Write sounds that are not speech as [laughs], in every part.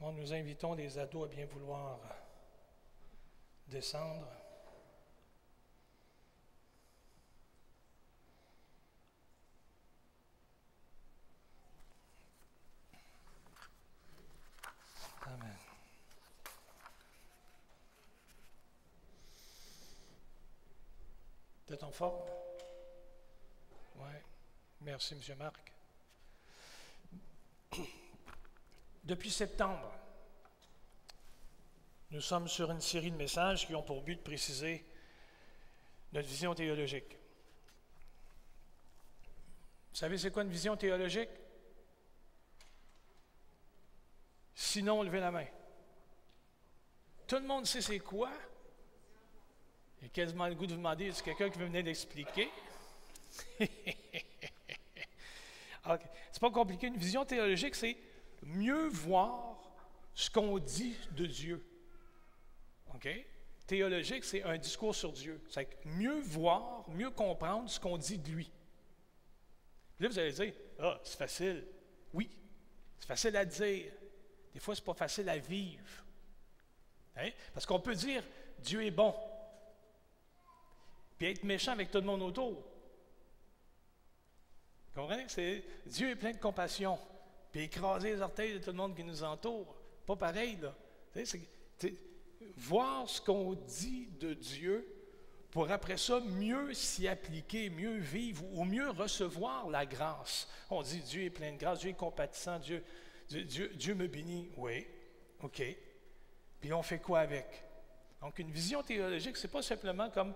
Nous invitons les ados à bien vouloir descendre. Amen. T'es en forme? Oui. Merci, M. Marc. Depuis septembre, nous sommes sur une série de messages qui ont pour but de préciser notre vision théologique. Vous savez, c'est quoi une vision théologique? Sinon, levez la main. Tout le monde sait c'est quoi? J'ai quasiment le goût de vous demander, est-ce quelqu'un qui veut venir l'expliquer? [laughs] okay. C'est pas compliqué. Une vision théologique, c'est mieux voir ce qu'on dit de Dieu. OK? Théologique, c'est un discours sur Dieu. C'est mieux voir, mieux comprendre ce qu'on dit de lui. là, vous allez dire, ah, c'est facile. Oui, c'est facile à dire. Des fois, ce n'est pas facile à vivre. Hein? Parce qu'on peut dire, Dieu est bon, puis être méchant avec tout le monde autour. Vous comprenez? C'est, Dieu est plein de compassion, puis écraser les orteils de tout le monde qui nous entoure. Pas pareil, là. Voir ce qu'on dit de Dieu pour après ça mieux s'y appliquer, mieux vivre ou mieux recevoir la grâce. On dit Dieu est plein de grâce, Dieu est compatissant, Dieu, Dieu, Dieu me bénit. Oui, OK. Puis on fait quoi avec? Donc une vision théologique, ce n'est pas simplement comme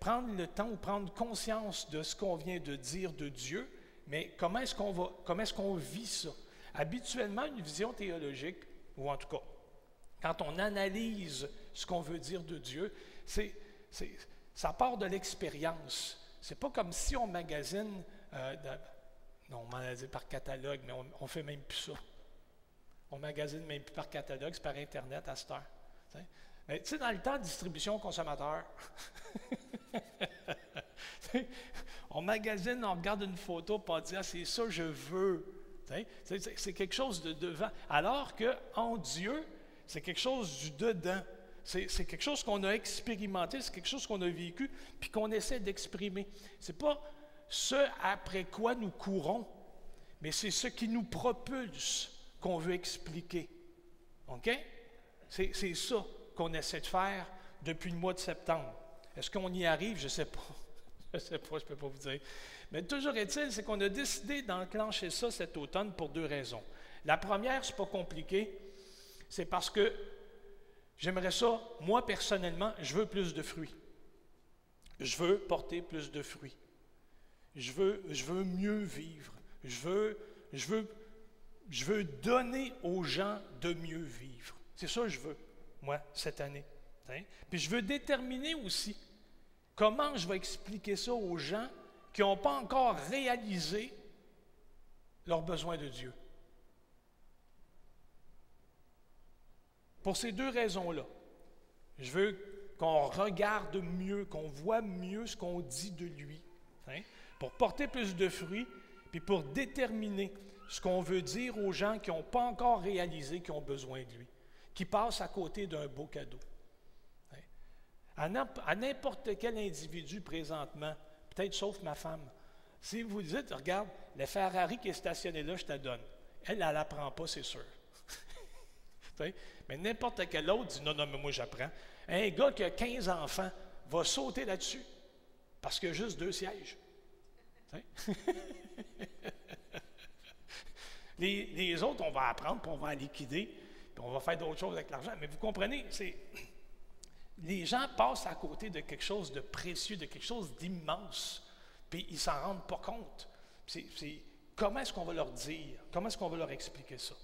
prendre le temps ou prendre conscience de ce qu'on vient de dire de Dieu, mais comment est-ce qu'on va, comment est-ce qu'on vit ça? Habituellement, une vision théologique, ou en tout cas, quand on analyse ce qu'on veut dire de Dieu, c'est, ça part de l'expérience. C'est pas comme si on magasine, euh, non, on magasine par catalogue, mais on, ne fait même plus ça. On magasine même plus par catalogue, c'est par Internet à cette heure. Mais tu sais, dans le temps de distribution consommateur, [laughs] on magasine, on regarde une photo, pour on dit Ah, c'est ça, je veux. C'est quelque chose de devant. Alors qu'en Dieu, c'est quelque chose du dedans. C'est quelque chose qu'on a expérimenté, c'est quelque chose qu'on a vécu, puis qu'on essaie d'exprimer. Ce n'est pas ce après quoi nous courons, mais c'est ce qui nous propulse qu'on veut expliquer. OK? C'est ça qu'on essaie de faire depuis le mois de septembre. Est-ce qu'on y arrive? Je ne sais pas. [laughs] Je ne sais pas, je ne peux pas vous dire. Mais toujours est-il, c'est qu'on a décidé d'enclencher ça cet automne pour deux raisons. La première, ce n'est pas compliqué, c'est parce que j'aimerais ça, moi personnellement, je veux plus de fruits. Je veux porter plus de fruits. Je veux, je veux mieux vivre. Je veux, je, veux, je veux donner aux gens de mieux vivre. C'est ça que je veux, moi, cette année. Hein? Puis je veux déterminer aussi comment je vais expliquer ça aux gens qui n'ont pas encore réalisé leurs besoins de Dieu? Pour ces deux raisons-là, je veux qu'on regarde mieux, qu'on voit mieux ce qu'on dit de lui, hein, pour porter plus de fruits, puis pour déterminer ce qu'on veut dire aux gens qui n'ont pas encore réalisé qu'ils ont besoin de lui, qui passent à côté d'un beau cadeau. À n'importe quel individu présentement, peut-être sauf ma femme, si vous dites, regarde, la Ferrari qui est stationnée là, je te donne. Elle, elle n'apprend pas, c'est sûr. [laughs] Mais n'importe quel autre dit non, non, mais moi j'apprends. Un gars qui a 15 enfants va sauter là-dessus parce qu'il y a juste deux sièges. [laughs] les, autres, on va apprendre, puis on va liquider, puis on va faire d'autres choses avec l'argent. Mais vous comprenez, c'est. Les gens passent à côté de quelque chose de précieux, de quelque chose d'immense, puis ils s'en rendent pas compte. C'est, comment est-ce qu'on va leur dire? Comment est-ce qu'on va leur expliquer ça?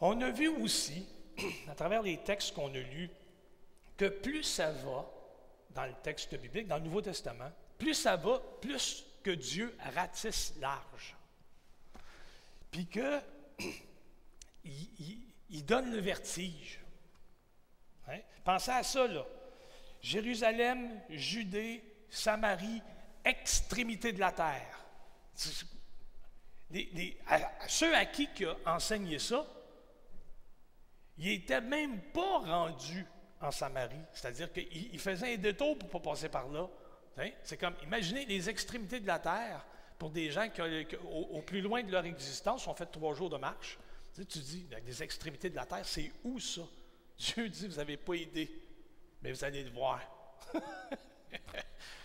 On a vu aussi, [clears throat] à travers les textes qu'on a lus, que plus ça va dans le texte biblique, dans le Nouveau Testament, plus ça va, plus que Dieu ratisse large. Puis que [clears throat] il, donne le vertige. Hein? Pensez à ça, là. Jérusalem, Judée, Samarie, extrémité de la terre. ceux à qui il a enseigné ça, il n'était même pas rendu en Samarie. C'est-à-dire qu'il faisait un détour pour ne pas passer par là. Hein? C'est comme, imaginez les extrémités de la terre pour des gens qui, au, plus loin de leur existence, ont fait trois jours de marche. Tu, tu dis, les extrémités de la terre, c'est où ça? Dieu dit, vous n'avez pas idée, mais vous allez le voir. [laughs]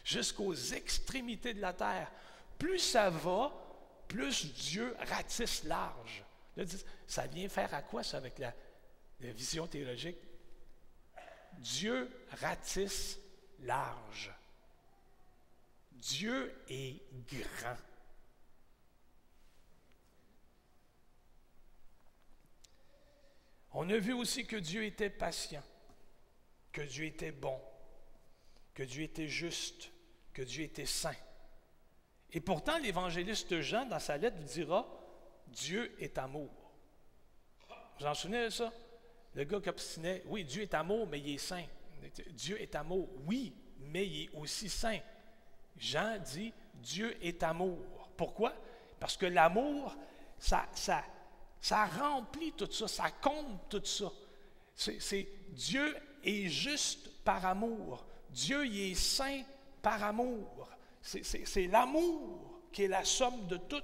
Jusqu'aux extrémités de la terre. Plus ça va, plus Dieu ratisse large. ça vient faire à quoi ça avec la, la vision théologique? Dieu ratisse large. Dieu est grand. On a vu aussi que Dieu était patient, que Dieu était bon, que Dieu était juste, que Dieu était saint. Et pourtant, l'évangéliste Jean, dans sa lettre, dira Dieu est amour. Vous en souvenez de ça? Le gars qui obstinait, oui, Dieu est amour, mais il est saint. Dieu est amour, oui, mais il est aussi saint. Jean dit Dieu est amour. Pourquoi? Parce que l'amour, ça, ça, ça remplit tout ça, ça compte tout ça. C'est, Dieu est juste par amour. Dieu y est saint par amour. C'est, l'amour qui est la somme de tout.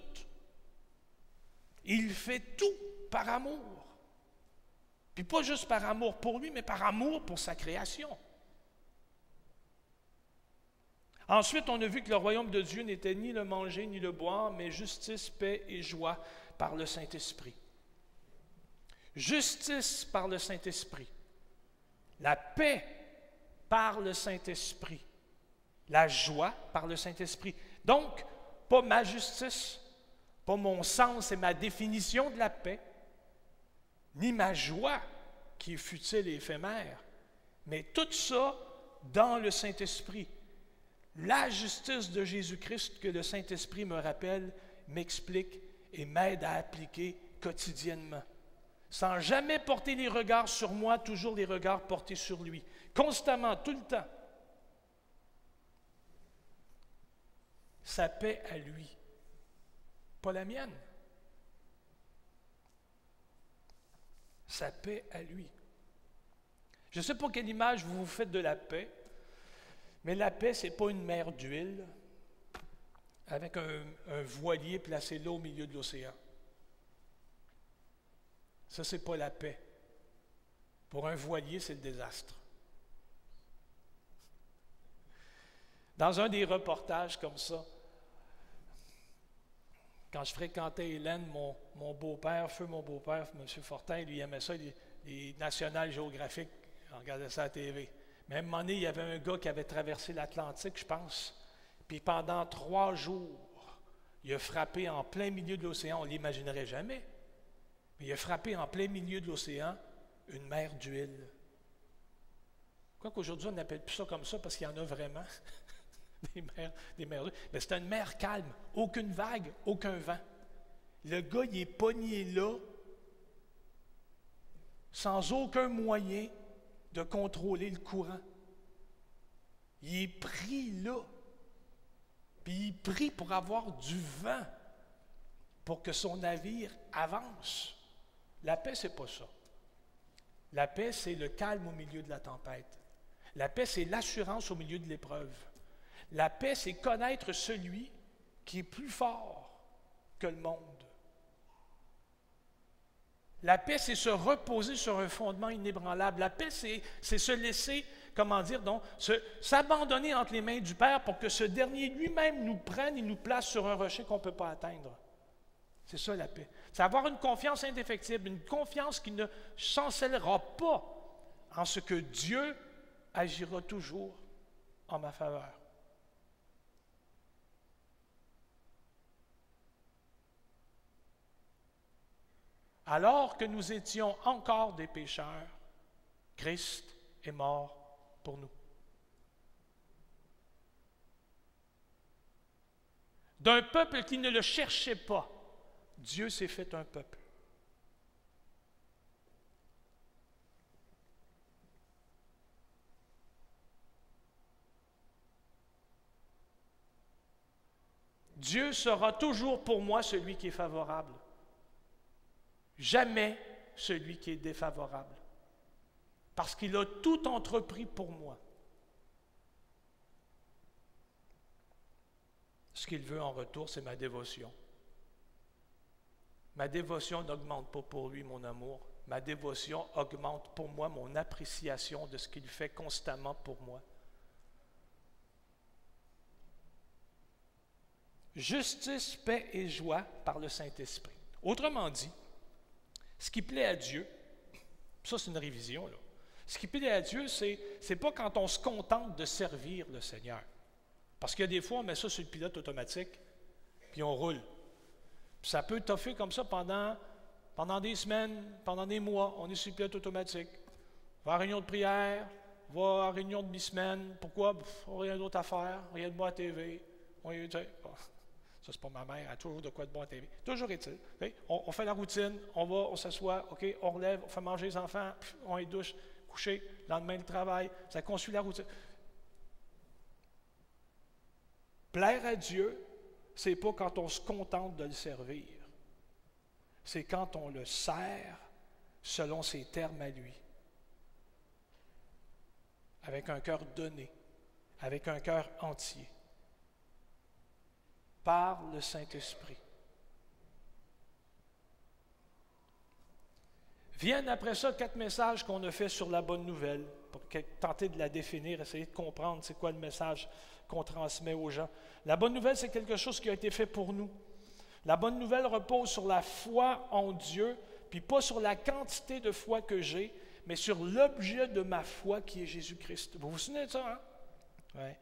Il fait tout par amour. Puis pas juste par amour pour lui, mais par amour pour sa création. Ensuite, on a vu que le royaume de Dieu n'était ni le manger ni le boire, mais justice, paix et joie par le Saint-Esprit. Justice par le Saint-Esprit. La paix par le Saint-Esprit. La joie par le Saint-Esprit. Donc, pas ma justice, pas mon sens et ma définition de la paix, ni ma joie qui est futile et éphémère, mais tout ça dans le Saint-Esprit. La justice de Jésus-Christ que le Saint-Esprit me rappelle, m'explique et m'aide à appliquer quotidiennement. Sans jamais porter les regards sur moi, toujours les regards portés sur lui. Constamment, tout le temps. Sa paix à lui, pas la mienne. Sa paix à lui. Je ne sais pas quelle image vous vous faites de la paix. Mais la paix, ce n'est pas une mer d'huile avec un, voilier placé là au milieu de l'océan. Ça, ce n'est pas la paix. Pour un voilier, c'est le désastre. Dans un des reportages comme ça, quand je fréquentais Hélène, mon, beau-père, feu mon beau-père, M. Fortin, lui aimait ça, les, nationales géographiques, on regardait ça à la TV. Mais à un il y avait un gars qui avait traversé l'Atlantique, je pense. Puis pendant trois jours, il a frappé en plein milieu de l'océan. On ne l'imaginerait jamais. Mais il a frappé en plein milieu de l'océan une mer d'huile. Quoi qu'aujourd'hui, on n'appelle plus ça comme ça parce qu'il y en a vraiment. [laughs] des mers, des mers d'huile. Mais c'est une mer calme. Aucune vague, aucun vent. Le gars, il est pogné là, sans aucun moyen de contrôler le courant. Il est pris là. Puis il prie pour avoir du vent pour que son navire avance. La paix, c'est pas ça. La paix, c'est le calme au milieu de la tempête. La paix, c'est l'assurance au milieu de l'épreuve. La paix, c'est connaître celui qui est plus fort que le monde. La paix, c'est se reposer sur un fondement inébranlable. La paix, c'est, se laisser, comment dire, donc, s'abandonner entre les mains du Père pour que ce dernier lui-même nous prenne et nous place sur un rocher qu'on ne peut pas atteindre. C'est ça la paix. C'est avoir une confiance indéfectible, une confiance qui ne chancellera pas en ce que Dieu agira toujours en ma faveur. alors que nous étions encore des pécheurs, Christ est mort pour nous. D'un peuple qui ne le cherchait pas, Dieu s'est fait un peuple. Dieu sera toujours pour moi celui qui est favorable. Jamais celui qui est défavorable. Parce qu'il a tout entrepris pour moi. Ce qu'il veut en retour, c'est ma dévotion. Ma dévotion n'augmente pas pour lui mon amour. Ma dévotion augmente pour moi mon appréciation de ce qu'il fait constamment pour moi. Justice, paix et joie par le Saint-Esprit. Autrement dit, ce qui plaît à Dieu, ça c'est une révision, là. Ce qui plaît à Dieu, c'est n'est pas quand on se contente de servir le Seigneur. Parce qu'il y a des fois, on met ça sur le pilote automatique, puis on roule. Ça peut toffer comme ça pendant, pendant des semaines, pendant des mois. On est sur le pilote automatique. Va à réunion de prière, va à réunion de mi-semaine. Pourquoi? on n'a rien d'autre à faire, rien de bon à TV. On, ça, c'est pas ma mère, elle a toujours de quoi de bon à TV. Toujours est-il. On, fait la routine, on va, on s'assoit, OK, on relève, on fait manger les enfants, on les douche, coucher, lendemain le travail, ça construit la routine. Plaire à Dieu, c'est pas quand on se contente de le servir. C'est quand on le sert selon ses termes à lui. Avec un cœur donné, avec un cœur entier par le Saint-Esprit. Viennent après ça quatre messages qu'on a fait sur la bonne nouvelle, pour tenter de la définir, essayer de comprendre c'est quoi le message qu'on transmet aux gens. La bonne nouvelle, c'est quelque chose qui a été fait pour nous. La bonne nouvelle repose sur la foi en Dieu, puis pas sur la quantité de foi que j'ai, mais sur l'objet de ma foi qui est Jésus-Christ. Vous vous souvenez de ça, hein?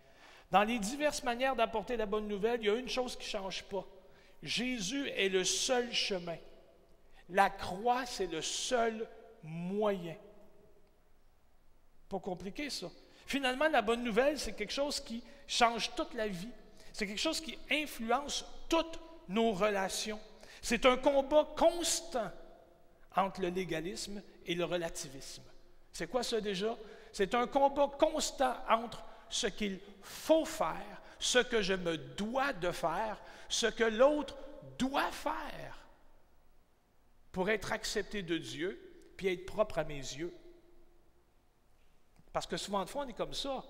Dans les diverses manières d'apporter la bonne nouvelle, il y a une chose qui ne change pas. Jésus est le seul chemin. La croix, c'est le seul moyen. Pas compliqué ça. Finalement, la bonne nouvelle, c'est quelque chose qui change toute la vie. C'est quelque chose qui influence toutes nos relations. C'est un combat constant entre le légalisme et le relativisme. C'est quoi ça déjà? C'est un combat constant entre ce qu'il faut faire, ce que je me dois de faire, ce que l'autre doit faire pour être accepté de Dieu, puis être propre à mes yeux. Parce que souvent de fois, on est comme ça.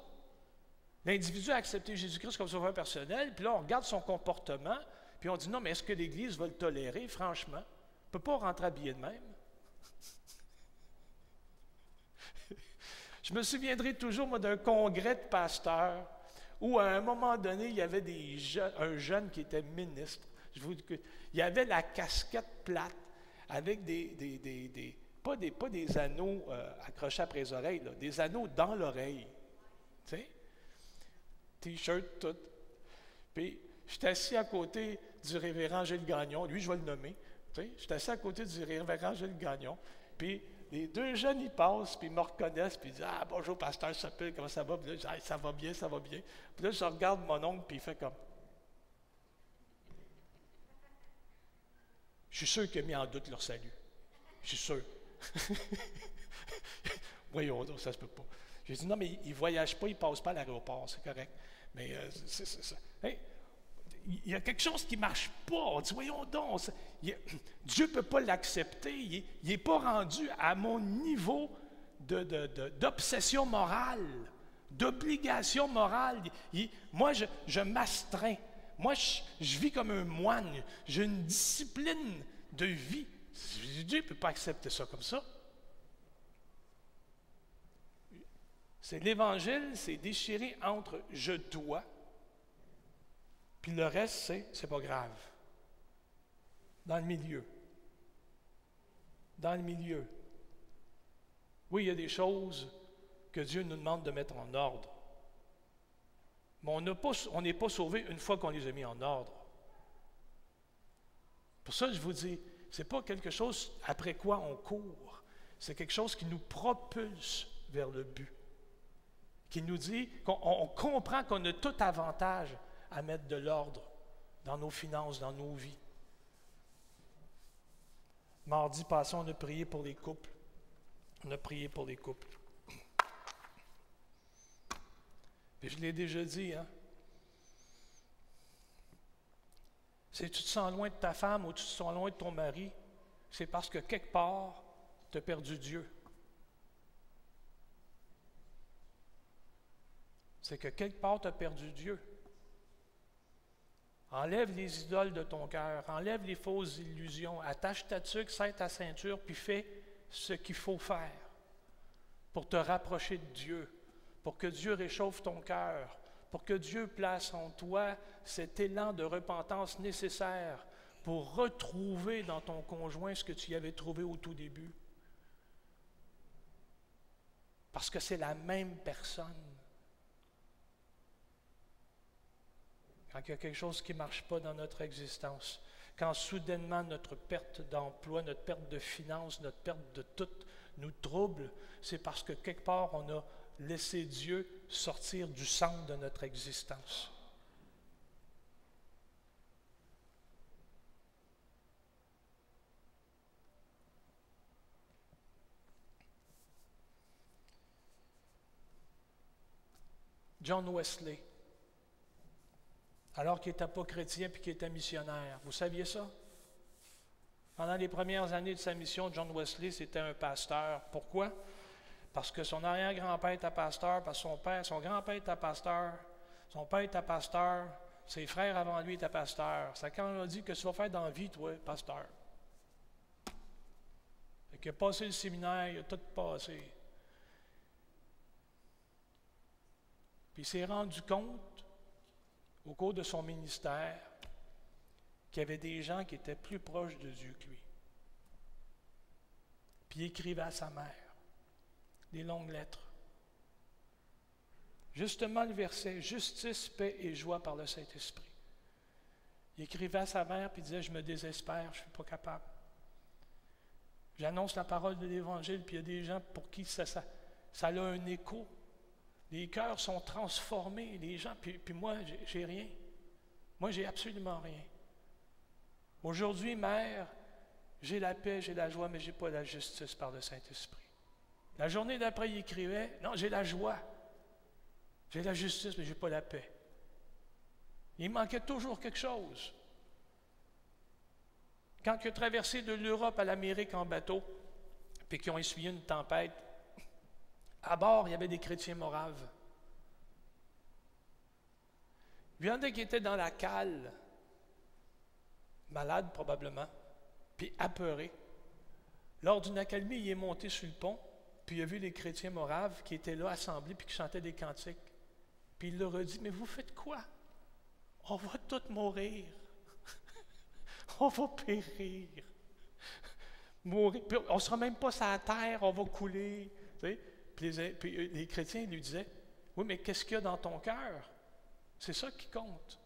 L'individu a accepté Jésus-Christ comme sauveur personnel, puis là, on regarde son comportement, puis on dit non, mais est-ce que l'Église va le tolérer, franchement? On ne peut pas rentrer habillé de même. [laughs] Je me souviendrai toujours, moi, d'un congrès de pasteurs où, à un moment donné, il y avait des un jeune qui était ministre. Il y avait la casquette plate avec des, des, pas, des anneaux euh, accrochés après les oreilles, des anneaux dans l'oreille. T-shirt, tout. Puis, j'étais assis à côté du révérend Gilles Gagnon. Lui, je vais le nommer. Sais? J'étais assis à côté du révérend Gilles Gagnon. Puis, les deux jeunes, ils passent, puis ils me reconnaissent, puis ils disent Ah, bonjour, pasteur Sapil, comment ça va? Puis là, je dis, ça va bien, ça va bien. Puis là, je regarde mon oncle, puis il fait comme. Je suis sûr qu'il a mis en doute leur salut. Je suis sûr. [laughs] Voyons, ça se peut pas. J'ai dit Non, mais ils ne voyagent pas, ils ne passent pas à l'aéroport, c'est correct. Mais euh, c'est ça il y a quelque chose qui ne marche pas. On dit, voyons donc, [clears throat] Dieu ne peut pas l'accepter. Il n'est pas rendu à mon niveau d'obsession morale, d'obligation morale. moi, je, m'astreins. Moi, je, vis comme un moine. J'ai une discipline de vie. Dieu ne peut pas accepter ça comme ça. C'est l'Évangile, c'est déchiré entre je dois puis le reste, c'est, c'est pas grave. Dans le milieu. Dans le milieu. Oui, il y a des choses que Dieu nous demande de mettre en ordre. Mais on n'est pas, sauvé une fois qu'on les a mis en ordre. Pour ça, je vous dis, n'est pas quelque chose après quoi on court. C'est quelque chose qui nous propulse vers le but. Qui nous dit qu'on comprend qu'on a tout avantage à mettre de l'ordre dans nos finances, dans nos vies. Mardi passé, on a prié pour les couples. On a prié pour les couples. Je l'ai déjà dit, hein? Si tu te sens loin de ta femme ou tu te sens loin de ton mari, c'est parce que quelque part, tu as perdu Dieu. C'est que quelque part, tu as perdu Dieu. Enlève les idoles de ton cœur, enlève les fausses illusions, attache ta tuque, serre ta ceinture, puis fais ce qu'il faut faire pour te rapprocher de Dieu, pour que Dieu réchauffe ton cœur, pour que Dieu place en toi cet élan de repentance nécessaire pour retrouver dans ton conjoint ce que tu y avais trouvé au tout début. Parce que c'est la même personne. quand il y a quelque chose qui ne marche pas dans notre existence, quand soudainement notre perte d'emploi, notre perte de finances, notre perte de tout nous trouble, c'est parce que quelque part on a laissé Dieu sortir du centre de notre existence. John Wesley, alors qu'il n'était pas chrétien puis qu'il était missionnaire. Vous saviez ça? Pendant les premières années de sa mission, John Wesley, c'était un pasteur. Pourquoi? Parce que son arrière-grand-père était pasteur, parce que son père, son grand-père était pasteur, son père était pasteur, ses frères avant lui étaient pasteurs. C'est quand a dit que tu vas faire dans la vie, toi, pasteur. Il a passé le séminaire, il a tout passé. Puis il s'est rendu compte au cours de son ministère qu'il y avait des gens qui étaient plus proches de Dieu que lui. Puis il écrivait à sa mère des longues lettres. Justement le verset Justice, paix et joie par le Saint-Esprit. Il écrivait à sa mère puis il disait Je me désespère, je ne suis pas capable. J'annonce la parole de l'Évangile, puis il y a des gens pour qui ça, ça, ça a un écho les cœurs sont transformés, les gens, puis, puis moi, j'ai rien. Moi, j'ai absolument rien. Aujourd'hui, mère, j'ai la paix, j'ai la joie, mais je n'ai pas la justice par le Saint-Esprit. La journée d'après, il écrivait, non, j'ai la joie. J'ai la justice, mais je n'ai pas la paix. Il manquait toujours quelque chose. Quand il a traversé de l'Europe à l'Amérique en bateau, puis qu'ils ont essuyé une tempête, à bord, il y avait des chrétiens moraves. Il y en a qui étaient dans la cale, malades probablement, puis apeurés. Lors d'une accalmie, il est monté sur le pont, puis il a vu les chrétiens moraves qui étaient là assemblés, puis qui chantaient des cantiques. Puis il leur a dit, mais vous faites quoi? On va tous mourir. [laughs] on va périr. Mourir. on ne sera même pas sur la terre, on va couler. Puis les, les chrétiens lui disaient, oui, mais qu'est-ce qu'il y a dans ton cœur? C'est ça qui compte.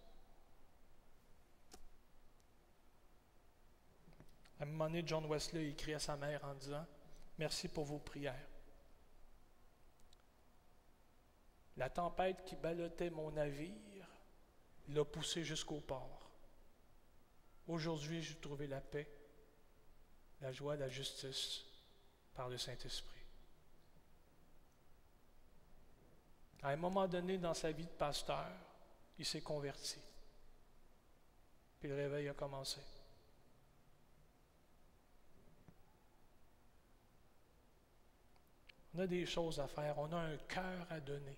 À un moment donné, John Wesley écrit à sa mère en disant, merci pour vos prières. La tempête qui ballottait mon navire l'a poussé jusqu'au port. Aujourd'hui, j'ai trouvé la paix, la joie, la justice par le Saint-Esprit. À un moment donné dans sa vie de pasteur, il s'est converti. Puis le réveil a commencé. On a des choses à faire, on a un cœur à donner.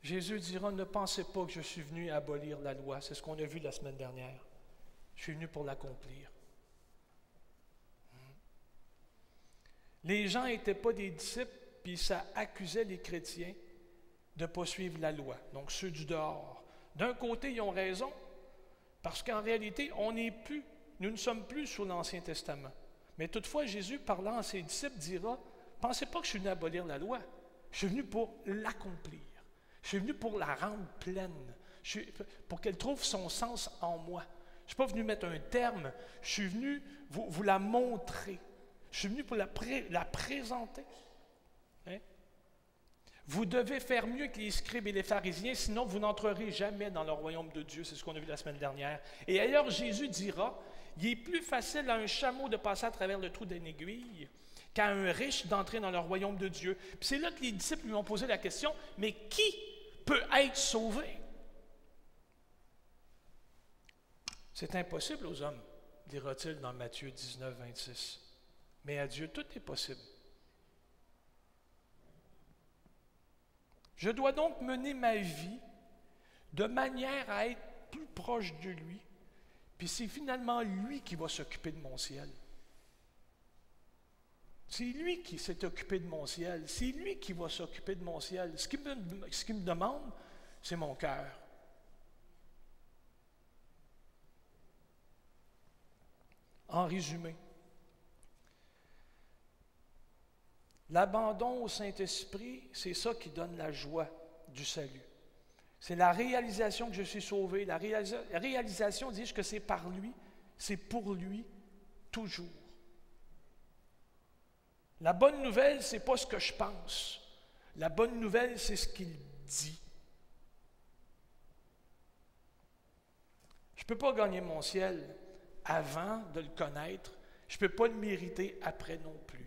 Jésus dira, ne pensez pas que je suis venu abolir la loi. C'est ce qu'on a vu la semaine dernière. Je suis venu pour l'accomplir. Les gens n'étaient pas des disciples, puis ça accusait les chrétiens de ne pas suivre la loi, donc ceux du dehors. D'un côté, ils ont raison, parce qu'en réalité, on n'est plus, nous ne sommes plus sous l'Ancien Testament. Mais toutefois, Jésus, parlant à ses disciples, dira, pensez pas que je suis venu abolir la loi, je suis venu pour l'accomplir. Je suis venu pour la rendre pleine, pour qu'elle trouve son sens en moi. Je ne suis pas venu mettre un terme, je suis venu vous la montrer. Je suis venu pour la, présenter. Hein? Vous devez faire mieux que les scribes et les pharisiens, sinon vous n'entrerez jamais dans le royaume de Dieu. C'est ce qu'on a vu la semaine dernière. Et ailleurs, Jésus dira, il est plus facile à un chameau de passer à travers le trou d'une aiguille qu'à un riche d'entrer dans le royaume de Dieu. Puis c'est là que les disciples lui ont posé la question, mais qui peut être sauvé? C'est impossible aux hommes, dira-t-il dans Matthieu 19, 26. Mais à Dieu, tout est possible. Je dois donc mener ma vie de manière à être plus proche de lui puis c'est finalement lui qui va s'occuper de mon ciel. C'est lui qui s'est occupé de mon ciel. C'est lui qui va s'occuper de mon ciel. Ce qu'il me, demande, c'est mon cœur. En résumé, l'abandon au Saint-Esprit, c'est ça qui donne la joie du salut. C'est la réalisation que je suis sauvé, la, réalisation, dis-je, que c'est par lui, c'est pour lui, toujours. La bonne nouvelle, ce n'est pas ce que je pense. La bonne nouvelle, c'est ce qu'il dit. Je ne peux pas gagner mon ciel avant de le connaître. Je ne peux pas le mériter après non plus.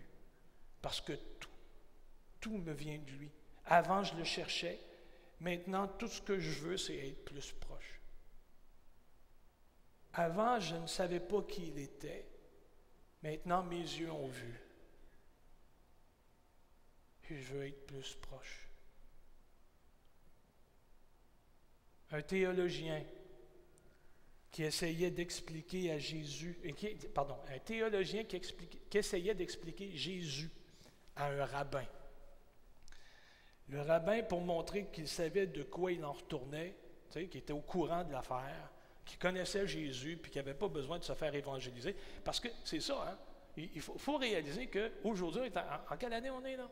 Parce que tout, tout me vient de lui. Avant, je le cherchais. Maintenant, tout ce que je veux, c'est être plus proche. Avant, je ne savais pas qui il était. Maintenant, mes yeux ont vu je veux être plus proche. Un théologien qui essayait d'expliquer à Jésus, pardon, un théologien qui, qui essayait d'expliquer Jésus à un rabbin. Le rabbin, pour montrer qu'il savait de quoi il en retournait, qu'il était au courant de l'affaire, qui connaissait Jésus, puis qui n'avait pas besoin de se faire évangéliser. Parce que c'est ça, hein? il faut, réaliser qu'aujourd'hui, en, quelle année on est là?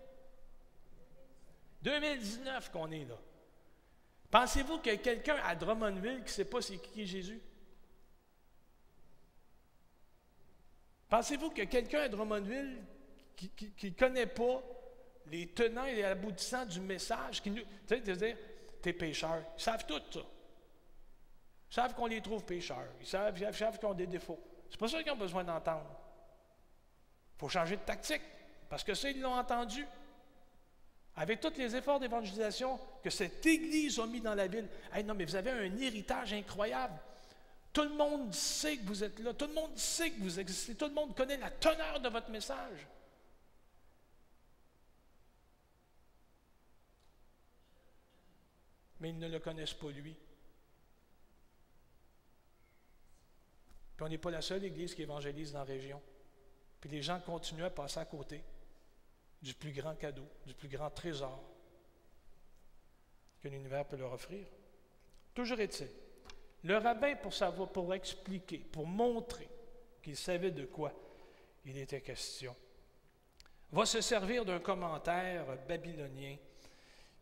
2019 qu'on est là. Pensez-vous qu'il a quelqu'un à Drummondville qui ne sait pas c'est qui Jésus? Pensez-vous qu'il a quelqu'un à Drummondville qui ne connaît pas les tenants et les aboutissants du message? Qui tu sais, dire, t'es pécheur. Ils savent tout ça. Ils savent qu'on les trouve pécheurs. Ils savent, ils savent qu'ils ont des défauts. C'est pas ça qu'ils ont besoin d'entendre. Il faut changer de tactique. Parce que ça, ils l'ont entendu avec tous les efforts d'évangélisation que cette Église a mis dans la ville. non, mais vous avez un héritage incroyable. Tout le monde sait que vous êtes là. Tout le monde sait que vous existez. Tout le monde connaît la teneur de votre message. Mais ils ne le connaissent pas lui. Puis on n'est pas la seule Église qui évangélise dans la région. Puis les gens continuent à passer à côté du plus grand cadeau, du plus grand trésor que l'univers peut leur offrir. Toujours est-il, le rabbin, pour savoir, pour expliquer, pour montrer qu'il savait de quoi il était question, va se servir d'un commentaire babylonien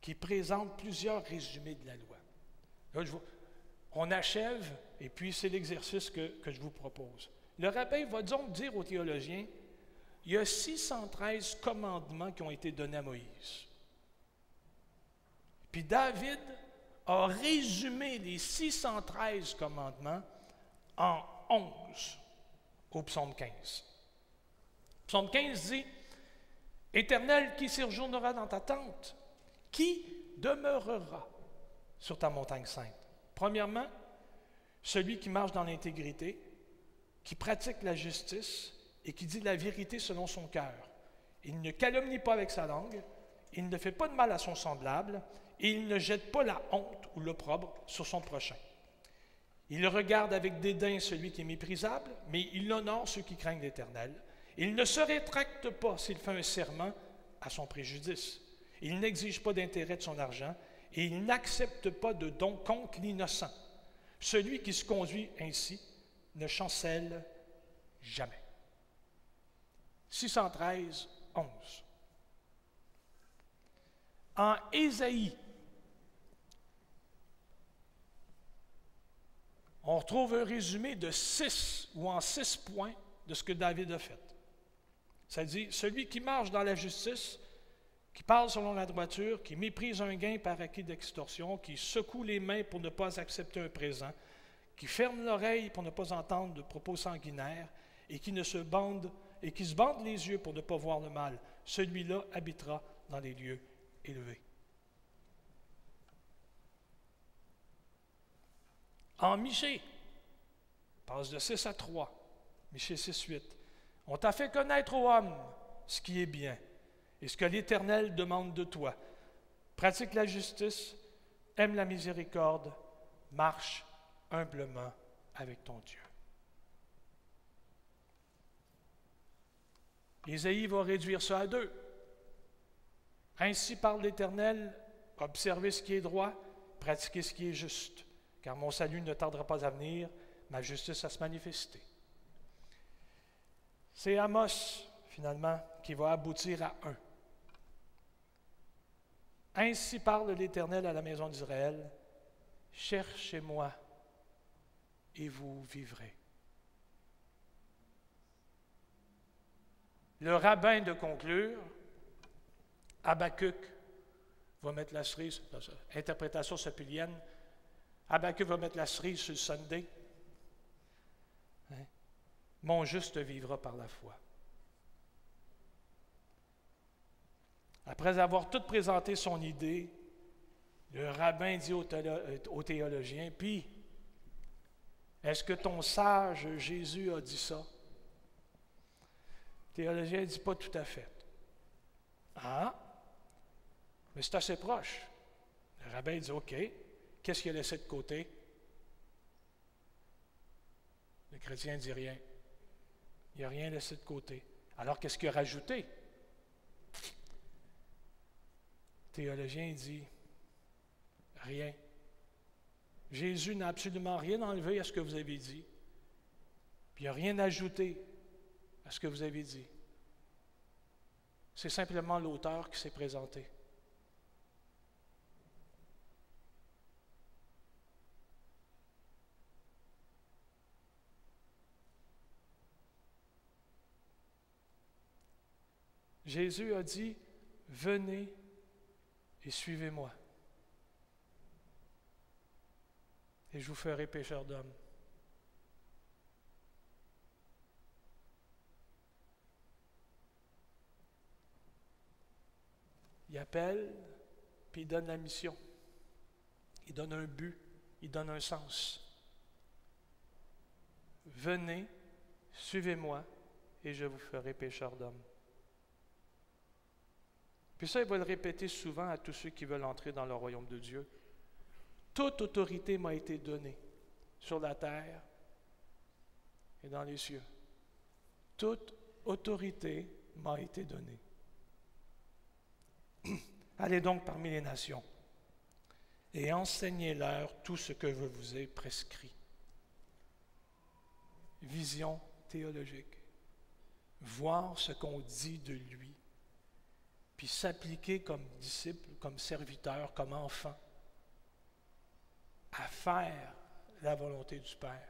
qui présente plusieurs résumés de la loi. On achève, et puis c'est l'exercice que, que je vous propose. Le rabbin va donc dire aux théologiens il y a 613 commandements qui ont été donnés à Moïse. Puis David a résumé les 613 commandements en 11 au psaume 15. Psaume 15 dit Éternel, qui séjournera dans ta tente Qui demeurera sur ta montagne sainte? Premièrement, celui qui marche dans l'intégrité, qui pratique la justice, et qui dit la vérité selon son cœur. Il ne calomnie pas avec sa langue, il ne fait pas de mal à son semblable, et il ne jette pas la honte ou l'opprobre sur son prochain. Il regarde avec dédain celui qui est méprisable, mais il honore ceux qui craignent l'Éternel. Il ne se rétracte pas s'il fait un serment à son préjudice. Il n'exige pas d'intérêt de son argent et il n'accepte pas de don contre l'innocent. Celui qui se conduit ainsi ne chancelle jamais. 613, 11. En Ésaïe, on retrouve un résumé de six ou en six points de ce que David a fait. Ça dit celui qui marche dans la justice, qui parle selon la droiture, qui méprise un gain par acquis d'extorsion, qui secoue les mains pour ne pas accepter un présent, qui ferme l'oreille pour ne pas entendre de propos sanguinaires et qui ne se bande et qui se bande les yeux pour ne pas voir le mal, celui-là habitera dans les lieux élevés. En Michée, passe de 6 à 3, Michée 6, 8. On t'a fait connaître aux hommes ce qui est bien et ce que l'Éternel demande de toi. Pratique la justice, aime la miséricorde, marche humblement avec ton Dieu. Isaïe va réduire ça à deux. Ainsi parle l'Éternel, observez ce qui est droit, pratiquez ce qui est juste, car mon salut ne tardera pas à venir, ma justice à se manifester. C'est Amos, finalement, qui va aboutir à un. Ainsi parle l'Éternel à la maison d'Israël, cherchez-moi et vous vivrez. Le rabbin de conclure, Habakkuk va mettre la cerise, interprétation sapilienne, Habakkuk va mettre la cerise sur le Sunday. Hein? Mon juste vivra par la foi. Après avoir tout présenté son idée, le rabbin dit au, au théologien, puis, est-ce que ton sage Jésus a dit ça? Le théologien dit pas tout à fait. Ah, mais c'est assez proche. Le rabbin dit OK, qu'est-ce qu'il a laissé de côté Le chrétien dit rien. Il n'a rien laissé de côté. Alors qu'est-ce qu'il a rajouté Le théologien dit rien. Jésus n'a absolument rien enlevé à ce que vous avez dit, puis il n'a rien ajouté à ce que vous avez dit. C'est simplement l'auteur qui s'est présenté. Jésus a dit, venez et suivez-moi. Et je vous ferai pécheur d'hommes. Il appelle, puis il donne la mission. Il donne un but, il donne un sens. Venez, suivez-moi, et je vous ferai pécheur d'hommes. Puis ça, il va le répéter souvent à tous ceux qui veulent entrer dans le royaume de Dieu. Toute autorité m'a été donnée sur la terre et dans les cieux. Toute autorité m'a été donnée. [clears throat] Allez donc parmi les nations et enseignez-leur tout ce que je vous ai prescrit. Vision théologique. Voir ce qu'on dit de lui puis s'appliquer comme disciple, comme serviteur, comme enfant, à faire la volonté du Père,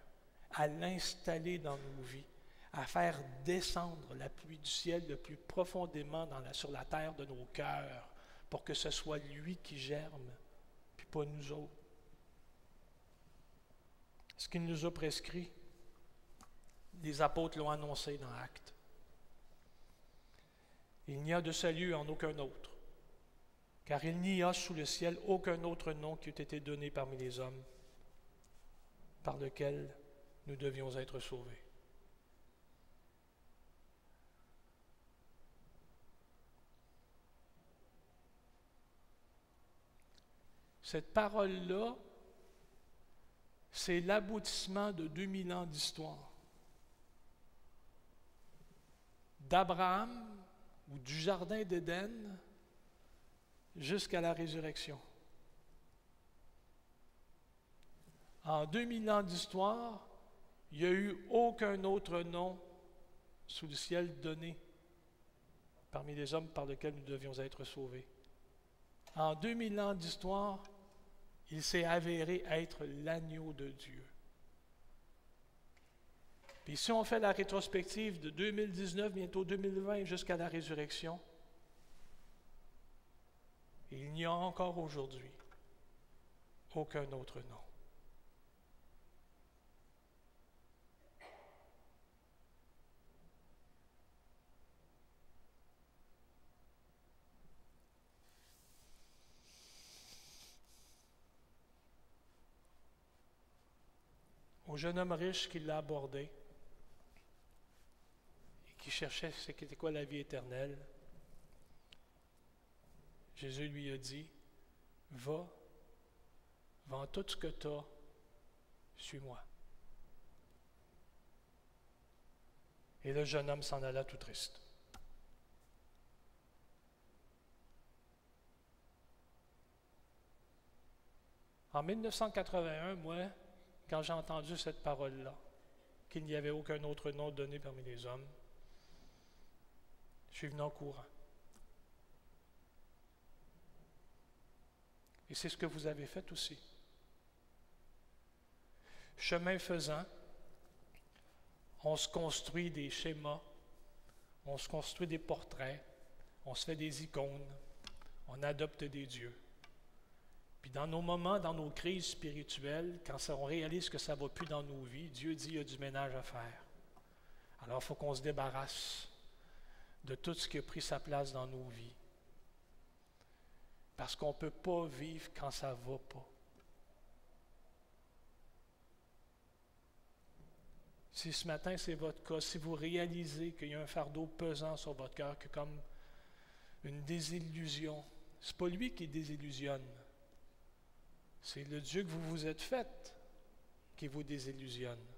à l'installer dans nos vies, à faire descendre la pluie du ciel le plus profondément sur la terre de nos cœurs, pour que ce soit lui qui germe, puis pas nous autres. Ce qu'il nous a prescrit, les apôtres l'ont annoncé dans Actes. Il n'y a de salut en aucun autre, car il n'y a sous le ciel aucun autre nom qui ait été donné parmi les hommes par lequel nous devions être sauvés. Cette parole-là, c'est l'aboutissement de 2000 ans d'histoire. D'Abraham ou du Jardin d'Éden jusqu'à la résurrection. En 2000 ans d'histoire, il n'y a eu aucun autre nom sous le ciel donné parmi les hommes par lesquels nous devions être sauvés. En 2000 ans d'histoire, il s'est avéré être l'agneau de Dieu. Puis si on fait la rétrospective de 2019, bientôt 2020, jusqu'à la résurrection, il n'y a encore aujourd'hui aucun autre nom. au jeune homme riche qui l'a abordé qui cherchait ce qu'était quoi la vie éternelle, Jésus lui a dit, va, vends tout ce que tu as, suis-moi. Et le jeune homme s'en alla tout triste. En 1981, moi, quand j'ai entendu cette parole-là, qu'il n'y avait aucun autre nom donné parmi les hommes, je suis venu en courant. Et c'est ce que vous avez fait aussi. Chemin faisant, on se construit des schémas, on se construit des portraits, on se fait des icônes, on adopte des dieux. Puis dans nos moments, dans nos crises spirituelles, quand on réalise que ça ne va plus dans nos vies, Dieu dit qu'il y a du ménage à faire. Alors il faut qu'on se débarrasse de tout ce qui a pris sa place dans nos vies. Parce qu'on ne peut pas vivre quand ça ne va pas. Si ce matin c'est votre cas, si vous réalisez qu'il y a un fardeau pesant sur votre cœur, que comme une désillusion, ce n'est pas lui qui désillusionne. C'est le Dieu que vous vous êtes fait qui vous désillusionne.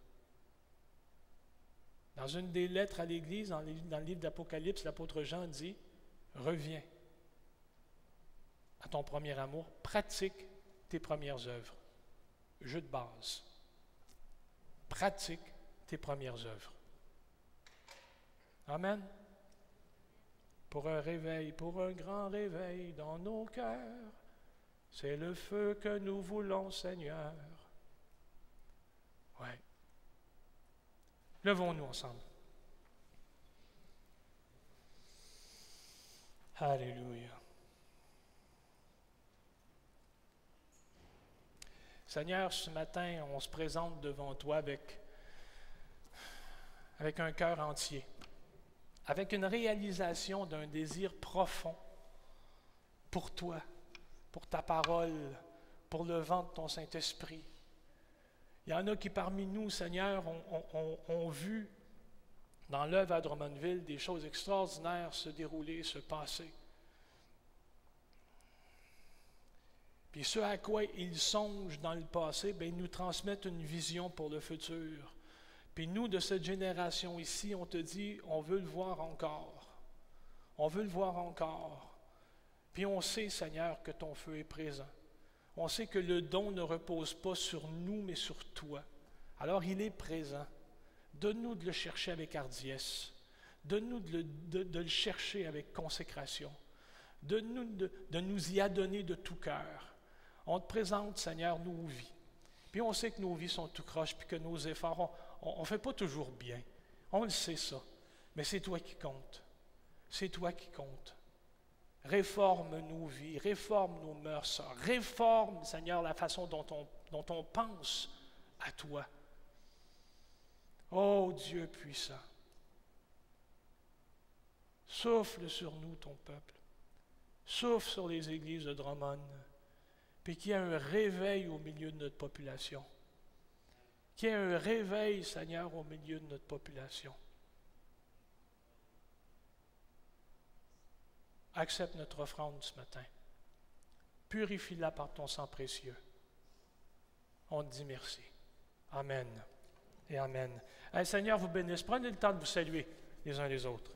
Dans une des lettres à l'Église, dans, le livre d'Apocalypse, l'apôtre Jean dit Reviens à ton premier amour, pratique tes premières œuvres. Jeu de base. Pratique tes premières œuvres. Amen. Pour un réveil, pour un grand réveil dans nos cœurs, c'est le feu que nous voulons, Seigneur. Oui. Levons-nous ensemble. Alléluia. Seigneur, ce matin, on se présente devant toi avec, un cœur entier, avec une réalisation d'un désir profond pour toi, pour ta parole, pour le vent de ton Saint-Esprit. Il y en a qui parmi nous, Seigneur, ont, vu dans l'œuvre à Drummondville des choses extraordinaires se dérouler, se passer. Puis ce à quoi ils songent dans le passé, bien, ils nous transmettent une vision pour le futur. Puis nous, de cette génération ici, on te dit, on veut le voir encore. On veut le voir encore. Puis on sait, Seigneur, que ton feu est présent. On sait que le don ne repose pas sur nous, mais sur toi. Alors il est présent. Donne-nous de le chercher avec hardiesse. Donne-nous de, le chercher avec consécration. Donne-nous de, de nous y adonner de tout cœur. On te présente, Seigneur, nos vies. Puis on sait que nos vies sont tout croches, puis que nos efforts, on ne fait pas toujours bien. On le sait ça. Mais c'est toi qui comptes. C'est toi qui comptes. Réforme nos vies, réforme nos mœurs, réforme, Seigneur, la façon dont on, pense à toi. Oh Dieu puissant, souffle sur nous, ton peuple. Souffle sur les églises de Drummond puis qu'il y ait un réveil au milieu de notre population. Qu'il y ait un réveil, Seigneur, au milieu de notre population. Accepte notre offrande ce matin. Purifie-la par ton sang précieux. On te dit merci. Amen et Amen. Seigneur vous bénisse. Prenez le temps de vous saluer les uns les autres.